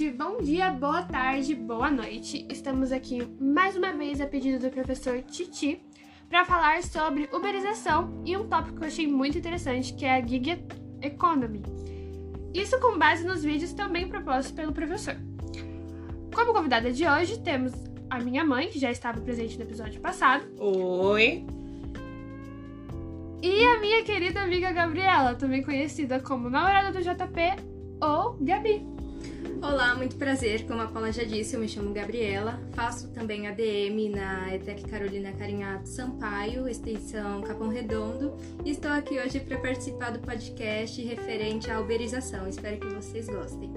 gente! Bom dia, boa tarde, boa noite. Estamos aqui mais uma vez a pedido do professor Titi para falar sobre uberização e um tópico que eu achei muito interessante, que é a gig economy. Isso com base nos vídeos também propostos pelo professor. Como convidada de hoje, temos a minha mãe, que já estava presente no episódio passado. Oi! E a minha querida amiga Gabriela, também conhecida como namorada do JP ou Gabi. Olá, muito prazer. Como a Paula já disse, eu me chamo Gabriela. Faço também ADM na ETEC Carolina Carinhato Sampaio, extensão Capão Redondo. E estou aqui hoje para participar do podcast referente à uberização. Espero que vocês gostem.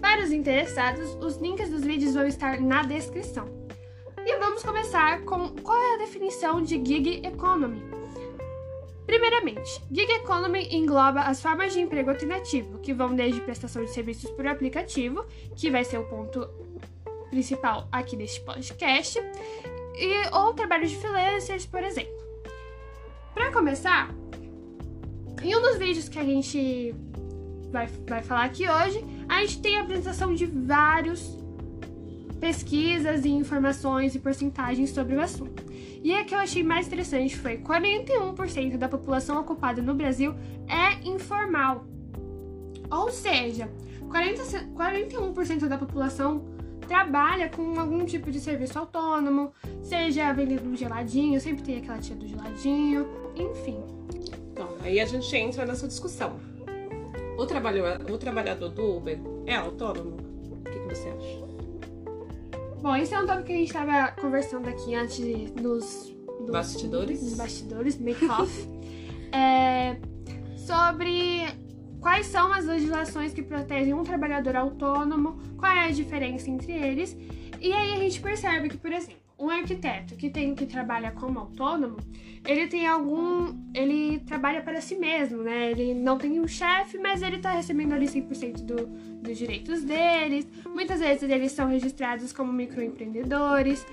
Para os interessados, os links dos vídeos vão estar na descrição. E vamos começar com qual é a definição de gig economy. Primeiramente, gig economy engloba as formas de emprego alternativo, que vão desde prestação de serviços por aplicativo, que vai ser o ponto principal aqui deste podcast, e ou trabalho de freelancers, por exemplo. Para começar, em um dos vídeos que a gente vai, vai falar aqui hoje, a gente tem a apresentação de vários pesquisas e informações e porcentagens sobre o assunto. E a que eu achei mais interessante foi 41% da população ocupada no Brasil é informal. Ou seja, 40, 41% da população trabalha com algum tipo de serviço autônomo, seja vendendo um geladinho, sempre tem aquela tia do geladinho, enfim. Então, aí a gente entra nessa discussão. O trabalhador, o trabalhador do Uber é autônomo? O que, que você acha? Bom, esse é um tópico que a gente estava conversando aqui antes nos, nos bastidores, nos bastidores, make-off, é, sobre quais são as legislações que protegem um trabalhador autônomo, qual é a diferença entre eles. E aí a gente percebe que, por exemplo, um arquiteto que tem que trabalha como autônomo, ele tem algum. ele trabalha para si mesmo, né? Ele não tem um chefe, mas ele tá recebendo ali 100% do, dos direitos deles. Muitas vezes eles são registrados como microempreendedores.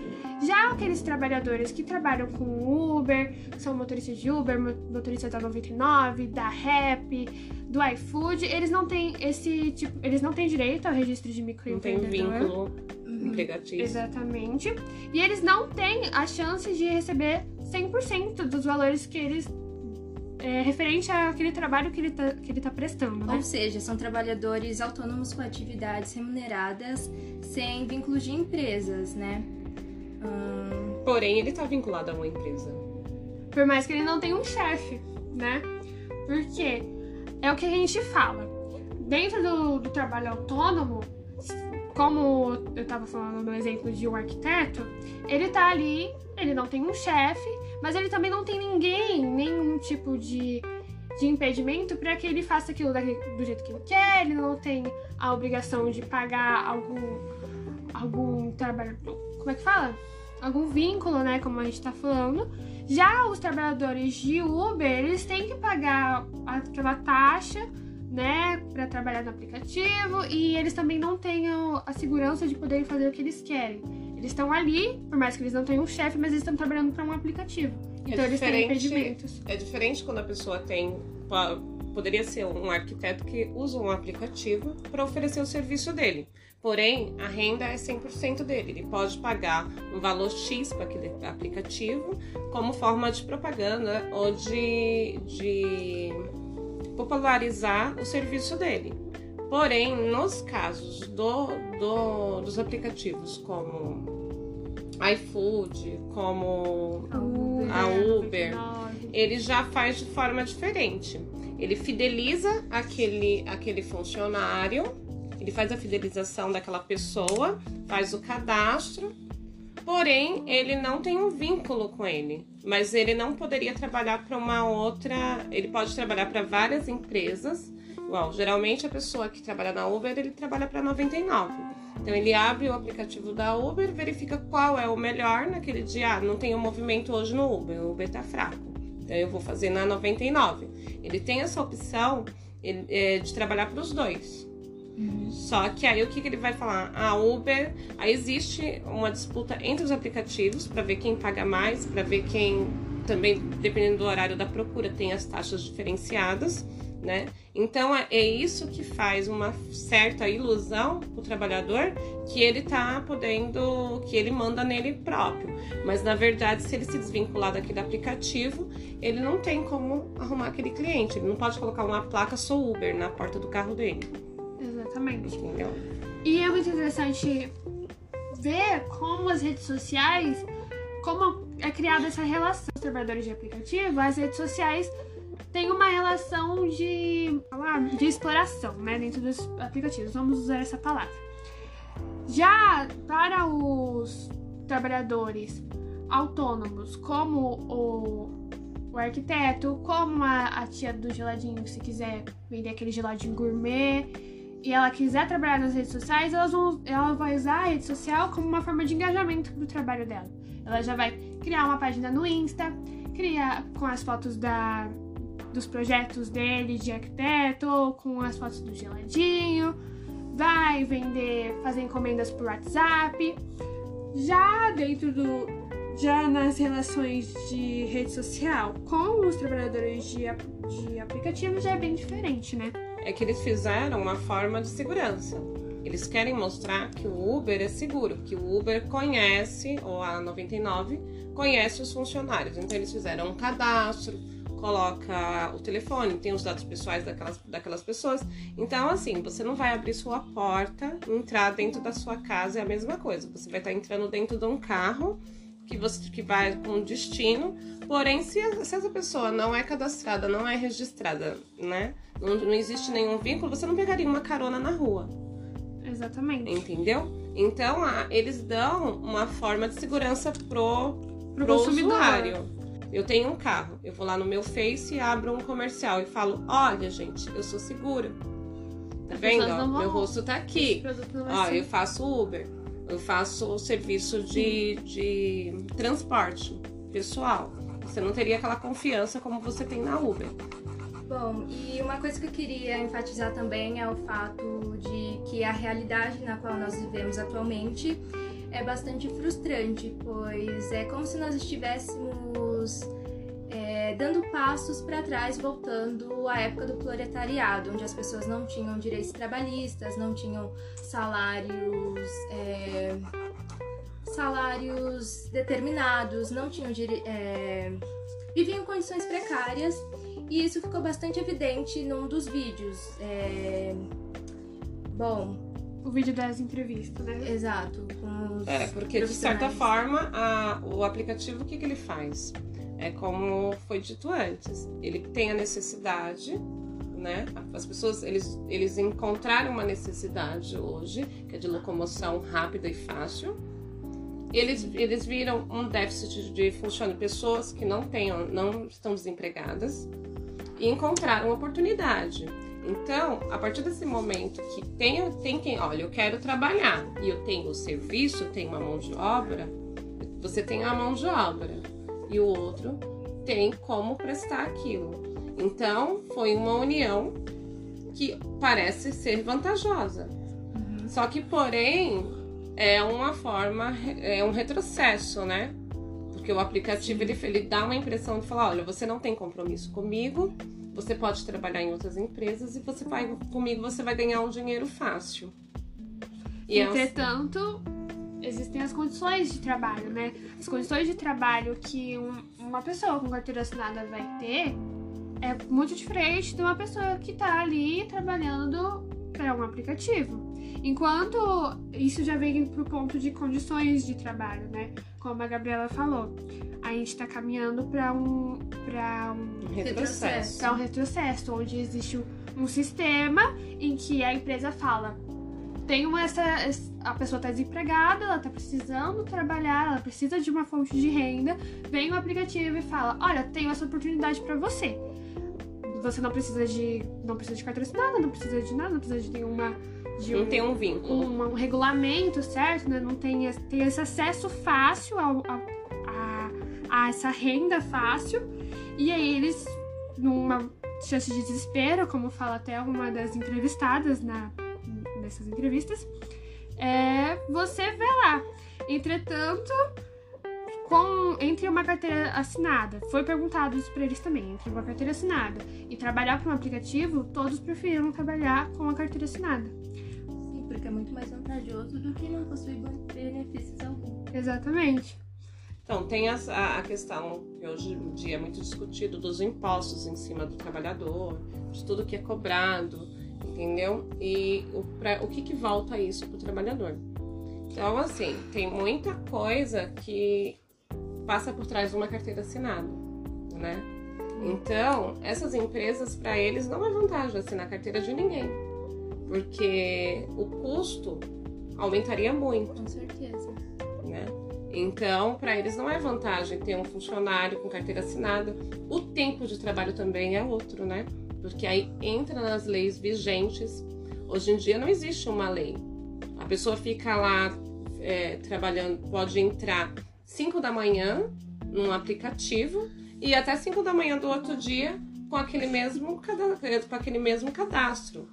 Já aqueles trabalhadores que trabalham com Uber, que são motoristas de Uber, motoristas da 99, da Rap, do iFood, eles não têm esse tipo, eles não têm direito ao registro de microempreendedor. Não tem vínculo uhum. empregatício. Exatamente. E eles não têm a chance de receber 100% dos valores que eles é, referente àquele trabalho que ele está que ele tá prestando, né? Ou seja, são trabalhadores autônomos com atividades remuneradas sem vínculos de empresas, né? Hum... Porém, ele está vinculado a uma empresa. Por mais que ele não tenha um chefe, né? Porque é o que a gente fala. Dentro do, do trabalho autônomo, como eu estava falando no exemplo de um arquiteto, ele tá ali, ele não tem um chefe, mas ele também não tem ninguém, nenhum tipo de, de impedimento para que ele faça aquilo do jeito que ele quer, ele não tem a obrigação de pagar algum, algum trabalho. Como é que fala? Algum vínculo, né? Como a gente tá falando. Já os trabalhadores de Uber, eles têm que pagar aquela taxa né, para trabalhar no aplicativo e eles também não têm a segurança de poder fazer o que eles querem. Eles estão ali, por mais que eles não tenham um chefe, mas eles estão trabalhando para um aplicativo. É então é eles têm impedimentos. É diferente quando a pessoa tem poderia ser um arquiteto que usa um aplicativo para oferecer o serviço dele. Porém, a renda é 100% dele. Ele pode pagar um valor X para aquele aplicativo como forma de propaganda ou de, de popularizar o serviço dele. Porém, nos casos do, do, dos aplicativos como iFood, como a Uber, a Uber ele já faz de forma diferente. Ele fideliza aquele, aquele funcionário, ele faz a fidelização daquela pessoa, faz o cadastro Porém, ele não tem um vínculo com ele, mas ele não poderia trabalhar para uma outra. Ele pode trabalhar para várias empresas. Geralmente a pessoa que trabalha na Uber, ele trabalha para 99. Então ele abre o aplicativo da Uber, verifica qual é o melhor naquele dia. Ah, não tem um movimento hoje no Uber, o Uber tá fraco. Então eu vou fazer na 99. Ele tem essa opção é, de trabalhar para os dois. Só que aí o que, que ele vai falar? A Uber, aí existe uma disputa entre os aplicativos para ver quem paga mais, para ver quem também, dependendo do horário da procura, tem as taxas diferenciadas. né? Então é, é isso que faz uma certa ilusão o trabalhador que ele tá podendo, que ele manda nele próprio. Mas na verdade, se ele se desvincular daquele aplicativo, ele não tem como arrumar aquele cliente. Ele não pode colocar uma placa sou Uber na porta do carro dele. Entendeu? E é muito interessante ver como as redes sociais, como é criada essa relação dos trabalhadores de aplicativo, as redes sociais têm uma relação de, de exploração, né, dentro dos aplicativos. Vamos usar essa palavra. Já para os trabalhadores autônomos, como o, o arquiteto, como a, a tia do geladinho, se quiser vender aquele geladinho gourmet e ela quiser trabalhar nas redes sociais, elas vão, ela vai usar a rede social como uma forma de engajamento do trabalho dela. Ela já vai criar uma página no Insta, criar com as fotos da, dos projetos dele de arquiteto, com as fotos do geladinho, vai vender, fazer encomendas por WhatsApp. Já dentro do. Já nas relações de rede social com os trabalhadores de, de aplicativo já é bem diferente, né? É que eles fizeram uma forma de segurança. Eles querem mostrar que o Uber é seguro, que o Uber conhece, ou a 99, conhece os funcionários. Então eles fizeram um cadastro, coloca o telefone, tem os dados pessoais daquelas, daquelas pessoas. Então, assim, você não vai abrir sua porta, entrar dentro da sua casa, é a mesma coisa. Você vai estar entrando dentro de um carro que você que vai com destino. Porém, se, se essa pessoa não é cadastrada, não é registrada, né? Não, não existe nenhum vínculo, você não pegaria uma carona na rua. Exatamente. Entendeu? Então, a, eles dão uma forma de segurança pro, Pro pro consumidor. usuário. Eu tenho um carro, eu vou lá no meu Face e abro um comercial e falo: Olha, gente, eu sou segura. Tá As vendo? ó? Meu rosto tá aqui. Ó, ser- eu faço Uber, eu faço o serviço de, de transporte pessoal. Você não teria aquela confiança como você tem na Uber. Bom, e uma coisa que eu queria enfatizar também é o fato de que a realidade na qual nós vivemos atualmente é bastante frustrante, pois é como se nós estivéssemos dando passos para trás, voltando à época do proletariado, onde as pessoas não tinham direitos trabalhistas, não tinham salários. é, salários determinados, não tinham é, viviam em condições precárias e isso ficou bastante evidente num dos vídeos. É, Bom, O vídeo das entrevistas, né? exato. Com os É, porque de certa forma a- o aplicativo o que, que ele faz? É como foi dito antes. Ele tem a necessidade, né? As pessoas eles, eles encontraram uma necessidade hoje, que é de locomoção rápida e fácil. Eles, eles viram um déficit de funcionamento, pessoas que não tenham, não estão desempregadas e encontraram oportunidade. Então, a partir desse momento que tem, tem quem, olha, eu quero trabalhar e eu tenho o serviço, eu tenho uma mão de obra, você tem a mão de obra e o outro tem como prestar aquilo. Então, foi uma união que parece ser vantajosa. Só que, porém, é uma forma, é um retrocesso, né? Porque o aplicativo ele, ele dá uma impressão de falar, olha, você não tem compromisso comigo, você pode trabalhar em outras empresas e você vai comigo você vai ganhar um dinheiro fácil. E é um- Entretanto, existem as condições de trabalho, né? As condições de trabalho que um- uma pessoa com carteira assinada vai ter é muito diferente de uma pessoa que tá ali trabalhando para um aplicativo. Enquanto isso já vem pro ponto de condições de trabalho, né? Como a Gabriela falou, a gente tá caminhando para um para um retrocesso. é um retrocesso, onde existe um sistema em que a empresa fala: tem uma, essa, a pessoa está desempregada, ela está precisando trabalhar, ela precisa de uma fonte de renda, vem o aplicativo e fala: olha, tenho essa oportunidade para você. Você não precisa de não precisa de carteira assinada, não precisa de nada, não precisa de nenhuma de Não tem um vínculo. um, um regulamento certo, né? Não tem, esse- tem esse acesso fácil ao, ao- a, a essa renda fácil. E aí eles, numa chance de desespero, como fala até uma das entrevistadas na, nessas entrevistas, é, você vê lá. Entretanto, com entre uma carteira assinada, foi perguntado isso para eles também, entre uma carteira assinada e trabalhar para um aplicativo, todos preferiram trabalhar com a carteira assinada. Sim, porque é muito mais vantajoso do que não possuir benefícios algum. Exatamente. Então, tem a, a questão que hoje em dia é muito discutido dos impostos em cima do trabalhador, de tudo que é cobrado, entendeu? E o, pra, o que, que volta isso para o trabalhador? Então, assim, tem muita coisa que passa por trás de uma carteira assinada, né? Então, essas empresas, para eles, não é vantagem assinar carteira de ninguém, porque o custo aumentaria muito. Com certeza. Né? Então, para eles não é vantagem ter um funcionário com carteira assinada. O tempo de trabalho também é outro, né? Porque aí entra nas leis vigentes. Hoje em dia não existe uma lei. A pessoa fica lá é, trabalhando, pode entrar 5 da manhã num aplicativo e até 5 da manhã do outro dia com aquele mesmo, com aquele mesmo cadastro.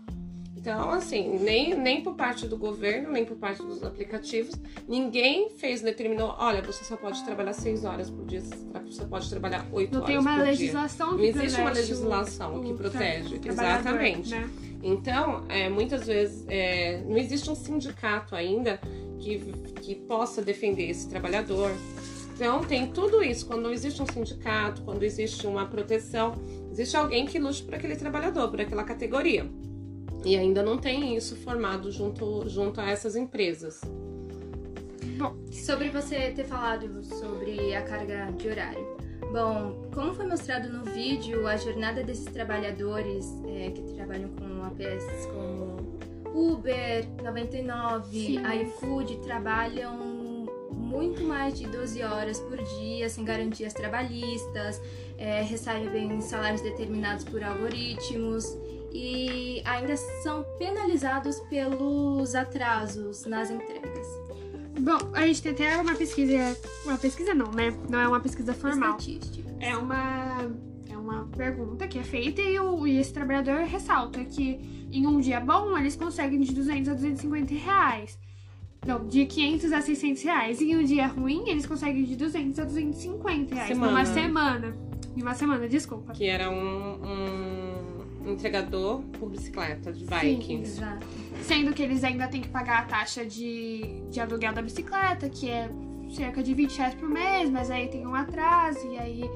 Então, assim, nem, nem por parte do governo, nem por parte dos aplicativos, ninguém fez, determinou, olha, você só pode trabalhar seis horas por dia, você pode trabalhar oito horas por dia. Não tem uma legislação que Não existe uma legislação que protege. Exatamente. Né? Então, é, muitas vezes, é, não existe um sindicato ainda que, que possa defender esse trabalhador. Então, tem tudo isso. Quando não existe um sindicato, quando existe uma proteção, existe alguém que lute por aquele trabalhador, por aquela categoria. E ainda não tem isso formado junto, junto a essas empresas. Bom, sobre você ter falado sobre a carga de horário. Bom, como foi mostrado no vídeo, a jornada desses trabalhadores é, que trabalham com APS como Uber, 99, Sim. iFood, trabalham muito mais de 12 horas por dia, sem garantias trabalhistas, é, recebem salários determinados por algoritmos e ainda são penalizados pelos atrasos nas entregas. Bom, a gente tem até uma pesquisa, uma pesquisa não, né? Não é uma pesquisa formal. Estatística. É uma é uma pergunta que é feita e, o, e esse trabalhador ressalta que em um dia bom eles conseguem de 200 a 250 reais. Não, de 500 a 600 reais. E em um dia ruim, eles conseguem de 200 a 250 reais. Semana. Numa semana. Em uma semana, desculpa. Que era um, um entregador por bicicleta, de bike. Sim, exato. Sendo que eles ainda têm que pagar a taxa de, de aluguel da bicicleta, que é cerca de 20 reais por mês, mas aí tem um atraso, e aí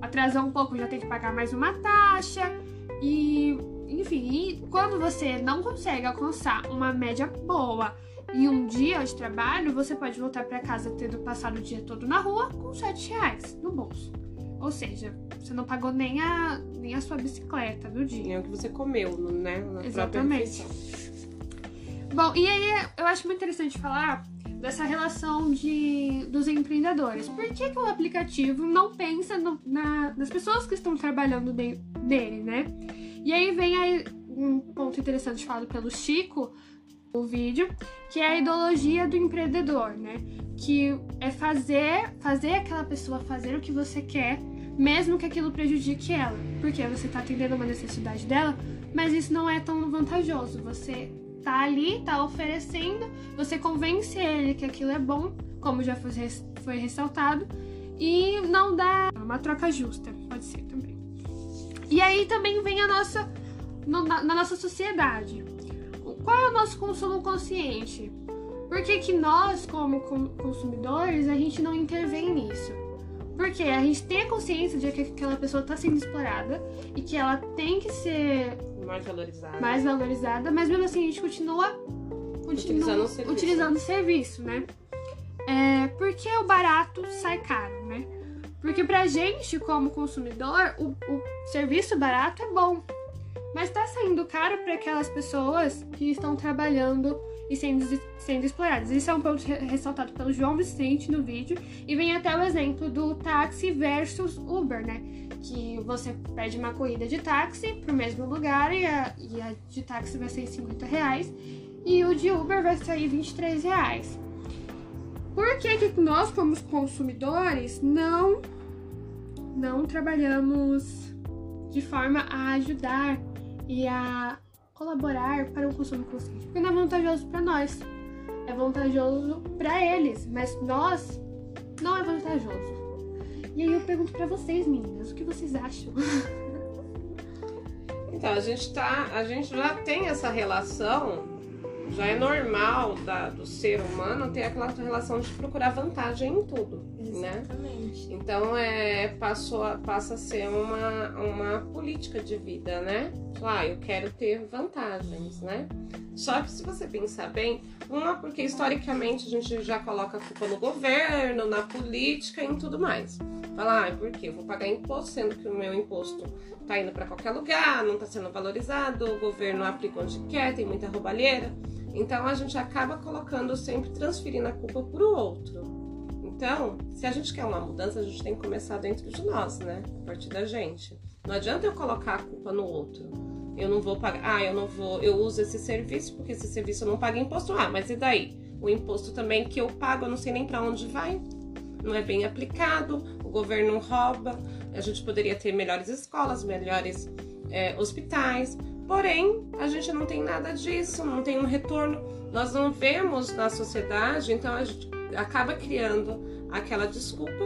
atrasou um pouco, já tem que pagar mais uma taxa. E, enfim, e quando você não consegue alcançar uma média boa em um dia de trabalho, você pode voltar para casa tendo passado o dia todo na rua com 7 reais no bolso. Ou seja, você não pagou nem a, nem a sua bicicleta do dia. Nem o que você comeu, né? Na Exatamente. Bom, e aí eu acho muito interessante falar dessa relação de, dos empreendedores. Por que, que o aplicativo não pensa no, na, nas pessoas que estão trabalhando de, dele, né? E aí vem aí um ponto interessante falado pelo Chico o vídeo, que é a ideologia do empreendedor, né? Que é fazer, fazer aquela pessoa fazer o que você quer, mesmo que aquilo prejudique ela. Porque você está atendendo uma necessidade dela, mas isso não é tão vantajoso. Você tá ali, tá oferecendo, você convence ele que aquilo é bom, como já foi, foi ressaltado, e não dá uma troca justa, pode ser também. E aí também vem a nossa no, na, na nossa sociedade qual é o nosso consumo consciente? Por que, que nós, como consumidores, a gente não intervém nisso? Porque a gente tem a consciência de que aquela pessoa está sendo explorada e que ela tem que ser mais valorizada, mais valorizada mas mesmo assim a gente continua, continua utilizando, o serviço. utilizando o serviço, né? É, porque o barato sai caro, né? Porque pra gente, como consumidor, o, o serviço barato é bom mas está saindo caro para aquelas pessoas que estão trabalhando e sendo, sendo exploradas. Isso é um ponto ressaltado pelo João Vicente no vídeo e vem até o exemplo do táxi versus Uber, né? Que você pede uma corrida de táxi para o mesmo lugar e a, e a de táxi vai ser 50 reais e o de Uber vai sair 23 reais. Por que, que nós, como consumidores, não, não trabalhamos de forma a ajudar e a colaborar para um consumo consciente. Porque não é vantajoso para nós, é vantajoso para eles, mas nós não é vantajoso. E aí eu pergunto para vocês, meninas, o que vocês acham? Então, a gente tá. A gente já tem essa relação, já é normal da, do ser humano ter aquela relação de procurar vantagem em tudo. Né? Exatamente. Então é, passou a, passa a ser uma, uma política de vida, né? Ah, eu quero ter vantagens, né? Só que se você pensar bem, uma, porque historicamente a gente já coloca a culpa no governo, na política e em tudo mais. Fala, ah, por quê? Eu vou pagar imposto, sendo que o meu imposto tá indo para qualquer lugar, não tá sendo valorizado, o governo aplica onde quer, tem muita roubalheira. Então a gente acaba colocando sempre transferindo a culpa pro outro. Então, se a gente quer uma mudança, a gente tem que começar dentro de nós, né? A partir da gente. Não adianta eu colocar a culpa no outro. Eu não vou pagar. Ah, eu não vou. Eu uso esse serviço porque esse serviço não paga imposto. Ah, mas e daí? O imposto também que eu pago, eu não sei nem para onde vai. Não é bem aplicado. O governo rouba. A gente poderia ter melhores escolas, melhores é, hospitais. Porém, a gente não tem nada disso, não tem um retorno. Nós não vemos na sociedade, então a gente acaba criando aquela desculpa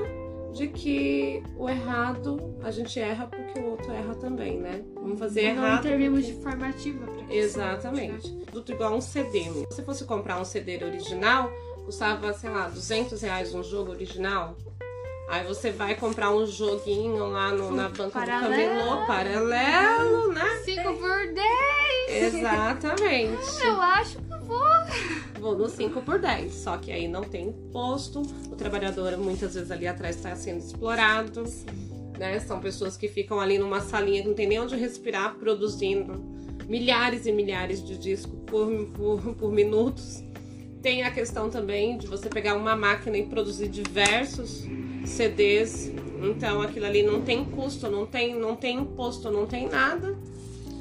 de que o errado a gente erra porque o outro erra também, né? Vamos fazer não errado. intervimos porque... de forma ativa pra que Exatamente. Tudo igual um CD. Se você fosse comprar um CD original, custava, sei lá, 200 reais um jogo original. Aí você vai comprar um joguinho lá no- na banca Paralelo. do camelô, paralelo, né? 5 por 10! Exatamente. Eu acho que vou. Vou no 5 por 10. Só que aí não tem imposto. O trabalhador muitas vezes ali atrás está sendo explorado. Né? São pessoas que ficam ali numa salinha que não tem nem onde respirar, produzindo milhares e milhares de discos por, por, por minutos. Tem a questão também de você pegar uma máquina e produzir diversos CDs. Então aquilo ali não tem custo, não tem, não tem imposto, não tem nada.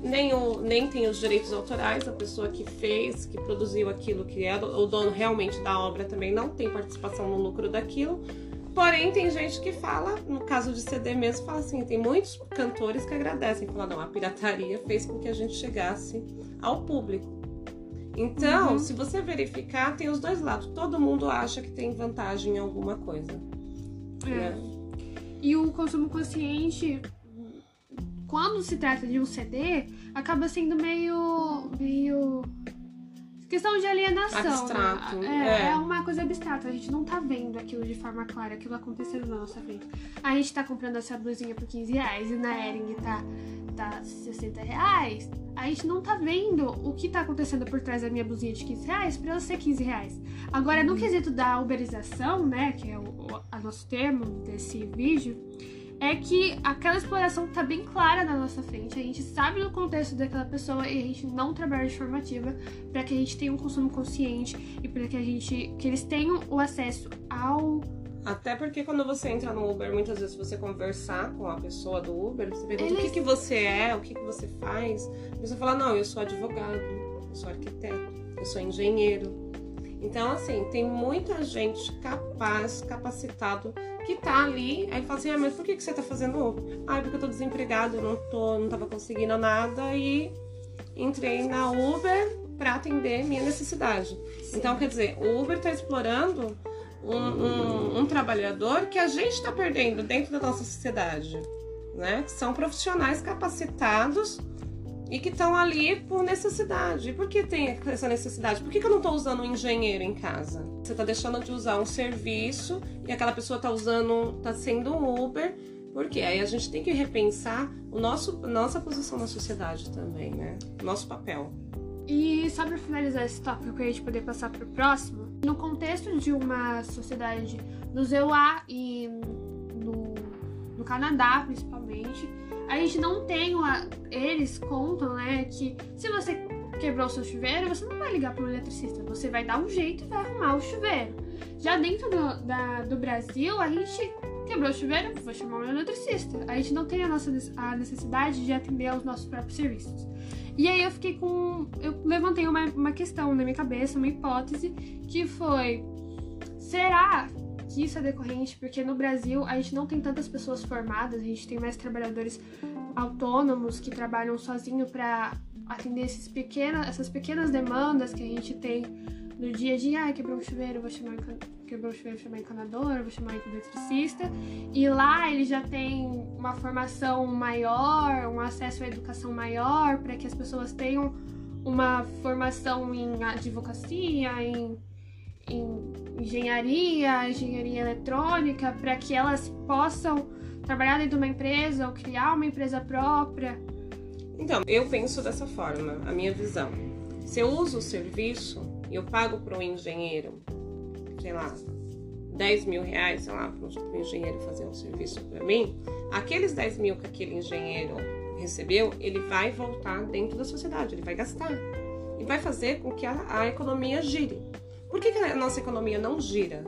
Nem, o, nem tem os direitos autorais, a pessoa que fez, que produziu aquilo, que é o dono realmente da obra também não tem participação no lucro daquilo. Porém, tem gente que fala, no caso de CD mesmo, fala assim, tem muitos cantores que agradecem, falam, não, a pirataria fez com que a gente chegasse ao público. Então, Uhum. se você verificar, tem os dois lados. Todo mundo acha que tem vantagem em alguma coisa. É. Né? E o consumo consciente, quando se trata de um CD, acaba sendo meio. meio. Questão de alienação. né? Abstrato, É, é. é uma coisa abstrata. A gente não tá vendo aquilo de forma clara, aquilo acontecendo na nossa frente. A gente tá comprando essa blusinha por 15 reais e na Ering tá, tá 60 reais. A gente não tá vendo o que tá acontecendo por trás da minha blusinha de 15 reais pra ela ser 15 reais. Agora, no quesito da uberização, né, que é o, o a nosso termo desse vídeo, é que aquela exploração tá bem clara na nossa frente. A gente sabe do contexto daquela pessoa e a gente não trabalha de forma ativa para que a gente tenha um consumo consciente e para que a gente que eles tenham o acesso ao Até porque quando você entra no Uber, muitas vezes você conversar com a pessoa do Uber, você pergunta o Eles- que, que você é, o que, que você faz. E você fala, não, eu sou advogado, eu sou arquiteto, eu sou engenheiro. Então, assim, tem muita gente capaz, capacitado, que tá ali, aí fala assim, ah, mas por que, que você tá fazendo Uber? Ah, porque eu tô desempregado, eu não, tô, não tava conseguindo nada e entrei na Uber para atender minha necessidade. Então, quer dizer, o Uber tá explorando um, um- um trabalhador que a gente está perdendo dentro da nossa sociedade, né? Que são profissionais capacitados e que estão ali por necessidade. Por que tem essa necessidade? Por que, que eu não estou usando um engenheiro em casa? Você está deixando de usar um serviço e aquela pessoa está usando, está sendo um Uber. Por quê? Aí a gente tem que repensar o nosso, nossa posição na sociedade também, né? Nosso papel. E só para finalizar esse tópico e a gente poder passar para o próximo, no contexto de uma sociedade no ZEUA e no, no Canadá, principalmente, a gente não tem uma. Eles contam, né, que se você quebrou o seu chuveiro, você não vai ligar para um eletricista, você vai dar um jeito e vai arrumar o chuveiro. Já dentro do, da, do Brasil, a gente quebrou o chuveiro, vou chamar um eletricista. A gente não tem a nossa a necessidade de atender aos nossos próprios serviços. E aí eu fiquei com. Eu levantei uma, uma questão na minha cabeça, uma hipótese, que foi: será que isso é decorrente? Porque no Brasil a gente não tem tantas pessoas formadas, a gente tem mais trabalhadores autônomos que trabalham sozinho para atender esses pequena, essas pequenas demandas que a gente tem no dia a dia, ah, quebrou um chuveiro, vou chamar quebrou o chuveiro, chamar encanador, vou chamar eletricista. E lá ele já tem uma formação maior, um acesso à educação maior, para que as pessoas tenham uma formação em advocacia, em, em engenharia, engenharia eletrônica, para que elas possam trabalhar dentro de uma empresa ou criar uma empresa própria. Então, eu penso dessa forma, a minha visão. Se eu uso o serviço e eu pago para um engenheiro, sei lá, 10 mil reais, sei lá, para um engenheiro fazer um serviço para mim, aqueles 10 mil que aquele engenheiro recebeu, ele vai voltar dentro da sociedade, ele vai gastar. E vai fazer com que a, a economia gire. Por que, que a nossa economia não gira?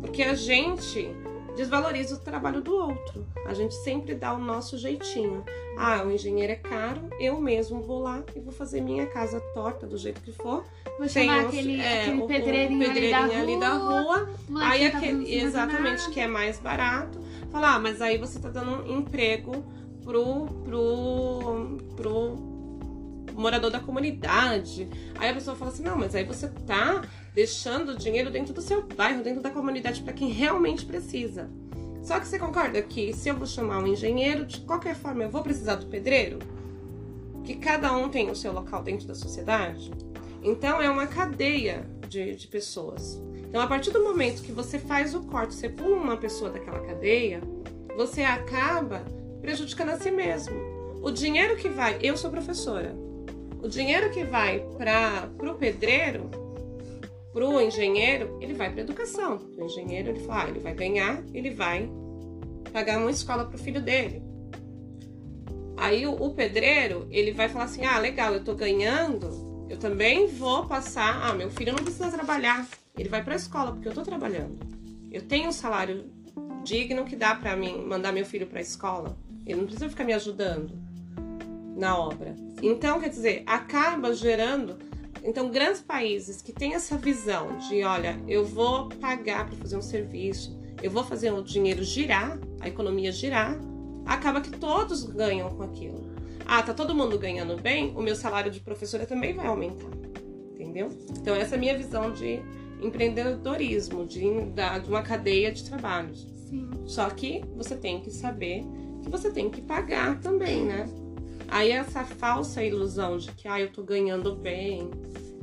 Porque a gente desvaloriza o trabalho do outro. A gente sempre dá o nosso jeitinho. Ah, o engenheiro é caro, eu mesmo vou lá e vou fazer minha casa torta do jeito que for. Vou chamar aquele, é, aquele pedreirinho, o, pedreirinho ali, da rua. Ali da rua. Aí tá aquele, exatamente, que é mais barato. Falar, ah, mas aí você tá dando um emprego pro, pro, pro morador da comunidade. Aí a pessoa fala assim: não, mas aí você tá deixando o dinheiro dentro do seu bairro, dentro da comunidade, para quem realmente precisa. Só que você concorda que se eu vou chamar um engenheiro, de qualquer forma eu vou precisar do pedreiro? Que cada um tem o seu local dentro da sociedade? Então é uma cadeia de, de pessoas. Então, a partir do momento que você faz o corte, você pula uma pessoa daquela cadeia, você acaba prejudicando a si mesmo. O dinheiro que vai, eu sou professora, o dinheiro que vai para o pedreiro, para o engenheiro, ele vai para educação. O engenheiro ele fala, ah, ele vai ganhar, ele vai pagar uma escola para o filho dele. Aí o, o, pedreiro ele vai falar assim, ah, legal, eu estou ganhando, eu também vou passar, ah, meu filho não precisa trabalhar, ele vai para a escola porque eu estou trabalhando. Eu tenho um salário digno que dá para mim mandar meu filho para a escola. Ele não precisa ficar me ajudando na obra. Então, quer dizer, acaba gerando. Então, grandes países que têm essa visão de, olha, eu vou pagar para fazer um serviço, eu vou fazer o dinheiro girar, a economia girar, acaba que todos ganham com aquilo. Ah, tá todo mundo ganhando bem, o meu salário de professora também vai aumentar. Entendeu? Então, essa é a minha visão de empreendedorismo, de, de uma cadeia de trabalhos. Sim. Só que você tem que saber que você tem que pagar também, né? Aí essa falsa ilusão de que ah, eu tô ganhando bem,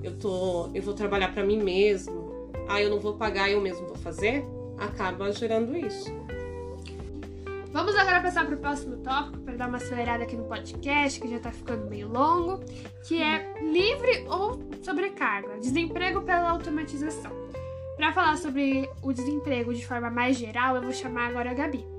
eu tô, eu vou trabalhar para mim mesmo, ah, eu não vou pagar, eu mesmo vou fazer, acaba gerando isso. Vamos agora passar para o próximo tópico para dar uma acelerada aqui no podcast, que já está ficando meio longo, que é livre ou sobrecarga, desemprego pela automatização. Para falar sobre o desemprego de forma mais geral, eu vou chamar agora a Gabi.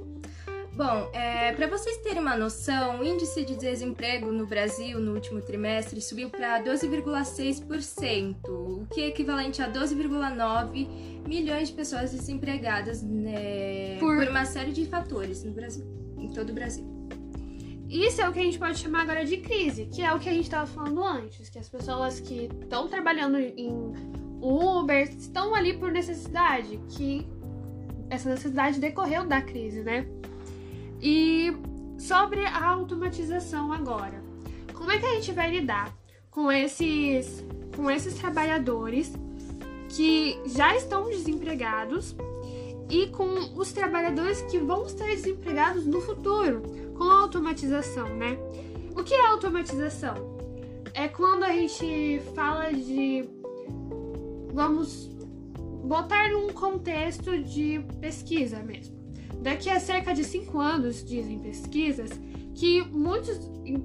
Bom, é, para vocês terem uma noção, o índice de desemprego no Brasil no último trimestre subiu para 12,6%, o que é equivalente a 12,9 milhões de pessoas desempregadas né, por... por uma série de fatores no Brasil, em todo o Brasil. Isso é o que a gente pode chamar agora de crise, que é o que a gente estava falando antes, que as pessoas que estão trabalhando em Uber estão ali por necessidade, que essa necessidade decorreu da crise, né? E sobre a automatização agora. Como é que a gente vai lidar com esses com esses trabalhadores que já estão desempregados e com os trabalhadores que vão estar desempregados no futuro com a automatização, né? O que é automatização? É quando a gente fala de vamos botar num contexto de pesquisa mesmo. Daqui a cerca de cinco anos, dizem pesquisas, que muitos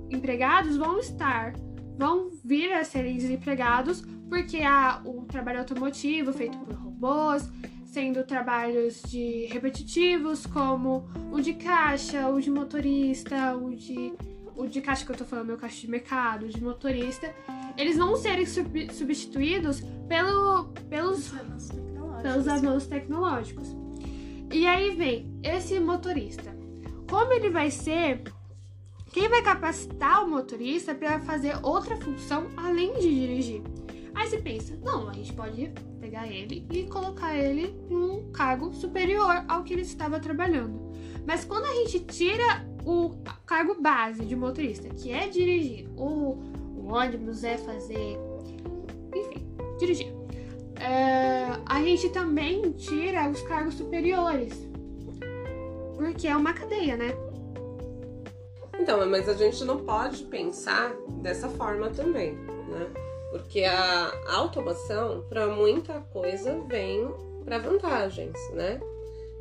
empregados vão estar, vão vir a serem desempregados porque há o trabalho automotivo feito por robôs, sendo trabalhos de repetitivos como o de caixa, o de motorista, o de o de caixa que eu tô falando, meu caixa de mercado, de motorista, eles vão serem sub substituídos pelo, pelos, pelos avanços tecnológicos. E aí vem esse motorista. Como ele vai ser? Quem vai capacitar o motorista para fazer outra função além de dirigir? Aí você pensa, não, a gente pode pegar ele e colocar ele em um cargo superior ao que ele estava trabalhando. Mas quando a gente tira o cargo base de motorista, que é dirigir, o, o ônibus é fazer, enfim, dirigir. É, a gente também tira os cargos superiores. Porque é uma cadeia, né? Então, mas a gente não pode pensar dessa forma também, né? Porque a automação, para muita coisa, vem para vantagens, né?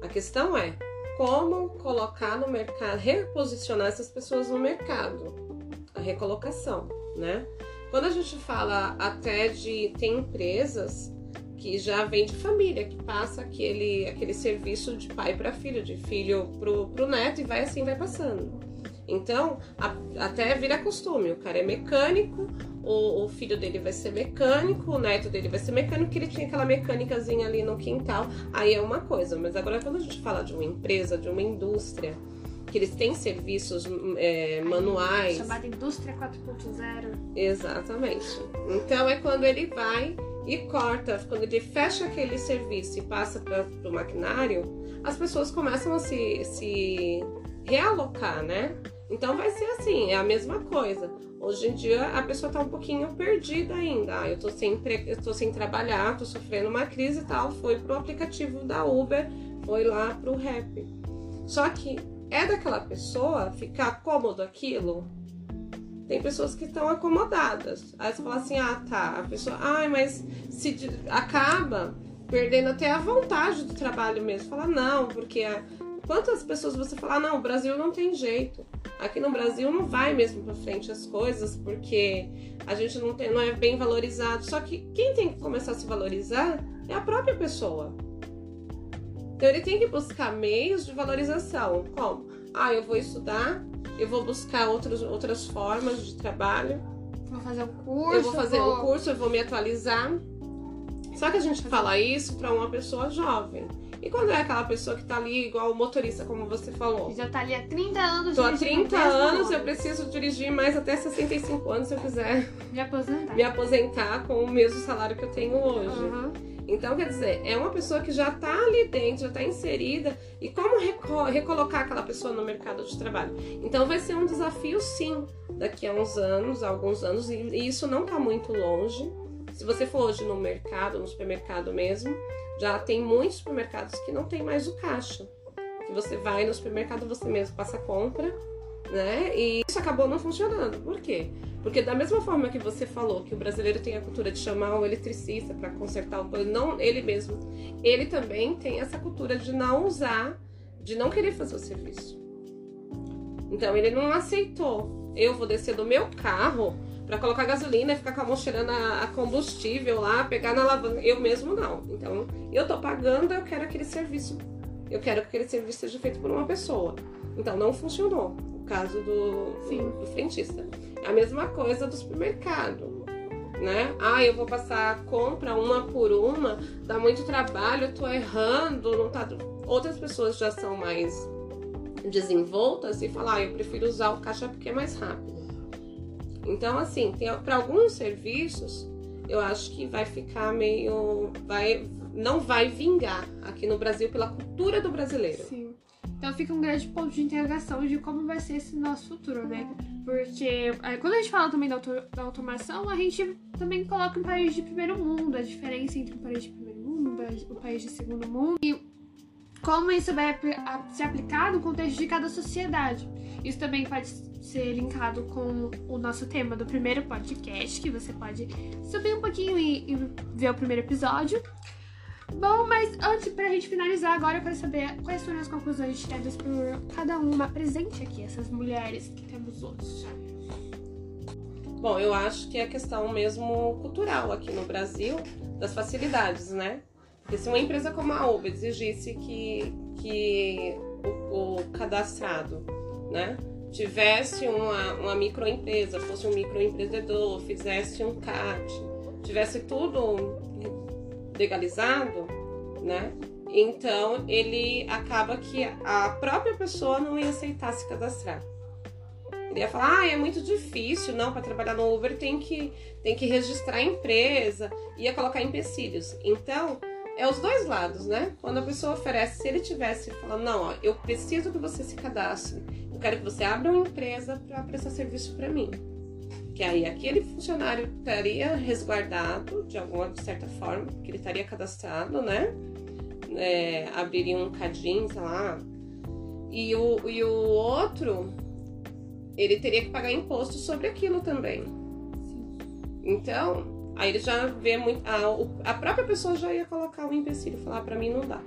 A questão é como colocar no mercado, reposicionar essas pessoas no mercado, a recolocação, né? Quando a gente fala até de tem empresas que já vem de família, que passa aquele, aquele serviço de pai para filho, de filho pro, pro neto e vai assim, vai passando. Então, a, até vira costume. O cara é mecânico, o, o, filho dele vai ser mecânico, o neto dele vai ser mecânico, que ele tinha aquela mecânicazinha ali no quintal. Aí é uma coisa. Mas agora, quando a gente fala de uma empresa, de uma indústria, que eles têm serviços é, manuais. Chamada Indústria 4.0. Exatamente. Então é quando ele vai e corta, quando ele fecha aquele serviço e passa para o maquinário, as pessoas começam a se, se realocar, né? Então vai ser assim, é a mesma coisa. Hoje em dia a pessoa tá um pouquinho perdida ainda. Ah, eu tô sem, eu tô sem trabalhar, tô sofrendo uma crise e tal. Foi pro aplicativo da Uber, foi lá pro rap. Só que é daquela pessoa ficar cômodo aquilo? Tem pessoas que estão acomodadas. Aí você fala assim, ah tá, a pessoa, ai, mas se acaba perdendo até a vontade do trabalho mesmo. Fala, não, porque a, Quantas pessoas você fala, ah, não, o Brasil não tem jeito. Aqui no Brasil não vai mesmo para frente as coisas porque a gente não, tem, não é bem valorizado. Só que quem tem que começar a se valorizar é a própria pessoa. Então ele tem que buscar meios de valorização. Como? Ah, eu vou estudar, eu vou buscar outros, outras formas de trabalho. Vou fazer um curso. Eu vou fazer vou... um curso, eu vou me atualizar. Só que a gente fala isso para uma pessoa jovem. E quando é aquela pessoa que tá ali, igual o motorista, como você falou? Já tá ali há 30 anos Tô há 30 anos, eu preciso dirigir mais até 65 anos se eu quiser me aposentar. Me aposentar com o mesmo salário que eu tenho hoje. Uhum. Então, quer dizer, é uma pessoa que já tá ali dentro, já tá inserida. E como recolocar aquela pessoa no mercado de trabalho? Então, vai ser um desafio, sim, daqui a uns anos, alguns anos, e isso não tá muito longe. Se você for hoje no mercado, no supermercado mesmo, já tem muitos supermercados que não tem mais o caixa. Que você vai no supermercado, você mesmo passa a compra, né? E isso acabou não funcionando. Por quê? Porque da mesma forma que você falou que o brasileiro tem a cultura de chamar o eletricista para consertar o não ele mesmo, ele também tem essa cultura de não usar, de não querer fazer o serviço. Então ele não aceitou. Eu vou descer do meu carro para colocar gasolina e ficar com a mão cheirando a, combustível lá, pegar na alavanca. Eu mesmo não. Então, eu tô pagando, eu quero aquele serviço. Eu quero que aquele serviço seja feito por uma pessoa. Então, não funcionou. Caso do, do, do frentista. A mesma coisa do supermercado. Né? Ah, eu vou passar a compra uma por uma, dá muito trabalho, eu tô errando, não tá. Outras pessoas já são mais desenvoltas e falam, ah, eu prefiro usar o caixa porque é mais rápido. Então, assim, para alguns serviços, eu acho que vai ficar meio. Vai, não vai vingar aqui no Brasil pela cultura do brasileiro. Sim. Então fica um grande ponto de interrogação de como vai ser esse nosso futuro, né? Porque quando a gente fala também da, auto, da automação, a gente também coloca um país de primeiro mundo, a diferença entre um país de primeiro mundo e um país de segundo mundo. E como isso vai ser aplicado no contexto de cada sociedade. Isso também pode ser linkado com o nosso tema do primeiro podcast, que você pode subir um pouquinho e, e ver o primeiro episódio. Bom, mas antes, pra gente finalizar agora, eu quero saber quais foram as conclusões tiradas por cada uma presente aqui, essas mulheres que temos hoje. Bom, eu acho que é questão mesmo cultural aqui no Brasil, das facilidades, né? Porque se uma empresa como a Uber exigisse que, que o, o cadastrado, né, tivesse uma, uma microempresa, fosse um microempreendedor, fizesse um CAT, tivesse tudo legalizado, né? Então ele acaba que a própria pessoa não ia aceitar se cadastrar. Ele ia falar, ah, é muito difícil, não, para trabalhar no Uber tem que, tem que registrar a empresa, ia colocar empecilhos. Então, é os dois lados, né? Quando a pessoa oferece, se ele tivesse falando, não, ó, eu preciso que você se cadastre, eu quero que você abra uma empresa para prestar serviço para mim. Que aí aquele funcionário estaria resguardado de alguma de certa forma, que ele estaria cadastrado, né? É, abriria um cadinho, sei lá. E o, e o outro, ele teria que pagar imposto sobre aquilo também. Então, aí ele já vê muito. A, a própria pessoa já ia colocar o empecilho, falar: para mim não dá.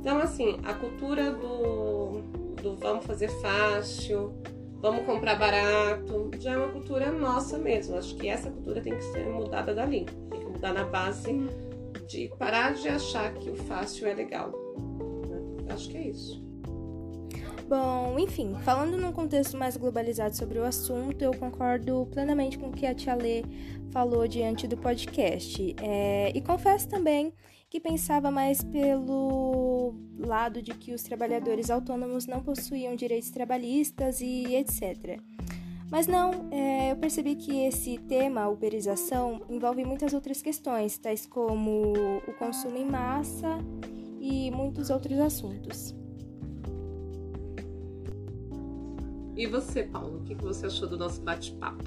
Então, assim, a cultura do, do vamos fazer fácil, vamos comprar barato, já é uma cultura nossa mesmo. Acho que essa cultura tem que ser mudada dali. Tem que mudar na base de parar de achar que o fácil é legal. Né? Acho que é isso. Bom, enfim, falando num contexto mais globalizado sobre o assunto, eu concordo plenamente com o que a Tia Lê falou diante do podcast. É, e confesso também que pensava mais pelo lado de que os trabalhadores autônomos não possuíam direitos trabalhistas e etc. Mas não, é, eu percebi que esse tema, uberização, envolve muitas outras questões, tais como o consumo em massa e muitos outros assuntos. E você, Paulo, o que você achou do nosso bate-papo?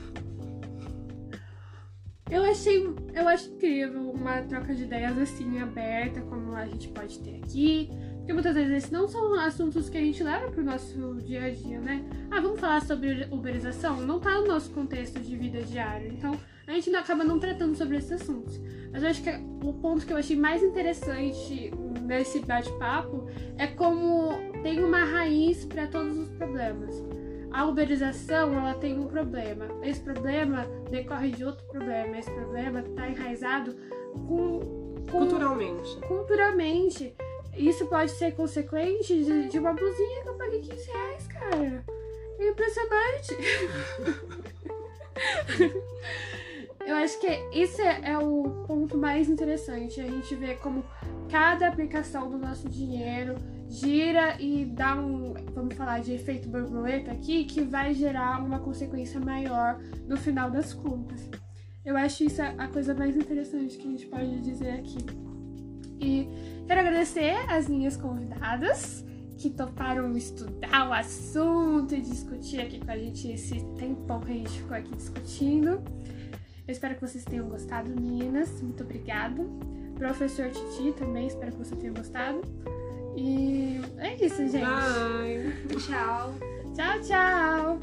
Eu achei, eu acho incrível uma troca de ideias assim, aberta, como a gente pode ter aqui. Porque muitas vezes esses não são assuntos que a gente leva pro nosso dia a dia, né? Ah, vamos falar sobre uberização? Não tá no nosso contexto de vida diária. Então, a gente acaba não tratando sobre esses assuntos. Mas eu acho que o ponto que eu achei mais interessante nesse bate-papo é como tem uma raiz para todos os problemas a uberização ela tem um problema. Esse problema decorre de outro problema. Esse problema está enraizado com, com, culturalmente. Culturalmente. Isso pode ser consequente de, de uma blusinha que eu paguei 15 reais, cara. É impressionante. eu acho que esse é o ponto mais interessante. A gente vê como cada aplicação do nosso dinheiro gira e dá um, vamos falar de efeito borboleta aqui, que vai gerar uma consequência maior no final das contas. Eu acho isso a coisa mais interessante que a gente pode dizer aqui. E quero agradecer as minhas convidadas que toparam estudar o assunto e discutir aqui com a gente esse tempão que a gente ficou aqui discutindo. Eu espero que vocês tenham gostado, meninas. Muito obrigada. Professor Titi também, espero que você tenha gostado. E é isso, gente. Bye. Tchau. Tchau, tchau.